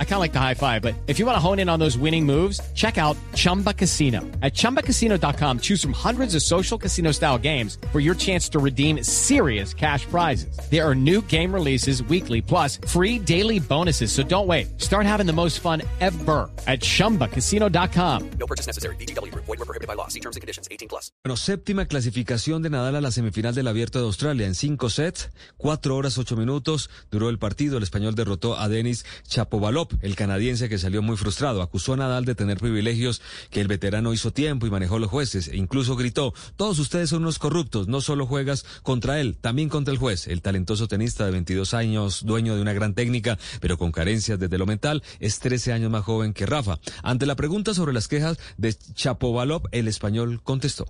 I kind of like the high five, but if you want to hone in on those winning moves, check out Chumba Casino. At ChumbaCasino.com, choose from hundreds of social casino style games for your chance to redeem serious cash prizes. There are new game releases weekly, plus free daily bonuses. So don't wait. Start having the most fun ever at ChumbaCasino.com. No purchase necessary. BGW. Void were prohibited by law. See terms and conditions. 18 plus. Bueno, séptima clasificación de Nadal a la semifinal del Abierto de Australia en cinco sets, cuatro horas ocho minutos duró el partido. El español derrotó a Denis Chapovalov, el canadiense que salió muy frustrado. Acusó a Nadal de tener privilegios que el veterano hizo tiempo y manejó los jueces. E incluso gritó: Todos ustedes son unos corruptos. No solo juegas contra él, también contra el juez. El talentoso tenista de 22 años, dueño de una gran técnica, pero con carencias desde lo mental, es 13 años más joven que Rafa. Ante la pregunta sobre las quejas de Chapovalov, el español contestó.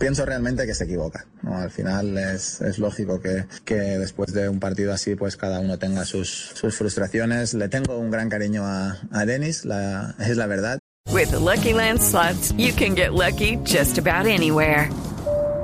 Pienso realmente que se equivoca. ¿no? Al final es, es lógico que, que, después de un partido así, pues cada uno tenga sus, sus frustraciones. Le tengo un gran cariño a, a Denis, la, es la verdad. With the Lucky Land slots, you can get lucky just about anywhere.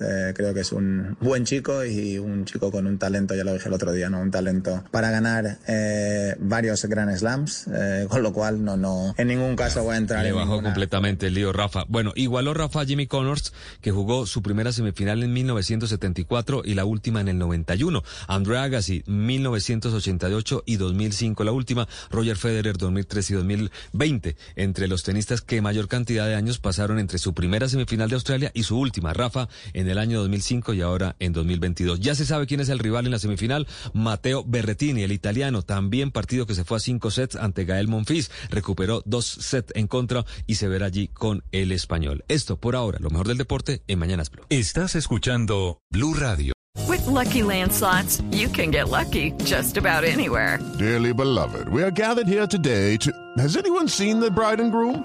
Eh, creo que es un buen chico y un chico con un talento, ya lo dije el otro día, ¿no? Un talento para ganar eh, varios Grand Slams, eh, con lo cual no, no, en ningún caso voy a entrar Le en bajó ninguna- completamente el lío Rafa. Bueno, igualó Rafa a Jimmy Connors, que jugó su primera semifinal en 1974 y la última en el 91. Andre Agassi, 1988 y 2005 la última. Roger Federer, 2003 y 2020. Entre los tenistas que mayor cantidad de años pasaron entre su primera semifinal de Australia y su última. Rafa en el año 2005 y ahora en 2022. Ya se sabe quién es el rival en la semifinal. Matteo Berretini, el italiano. También partido que se fue a cinco sets ante Gael Monfils. Recuperó dos sets en contra y se verá allí con el español. Esto por ahora, lo mejor del deporte en Mañanas Blue. Estás escuchando Blue Radio. With Lucky Land slots, you can get lucky just about anywhere. Dearly beloved, we are gathered here today to. Has anyone seen the bride and groom?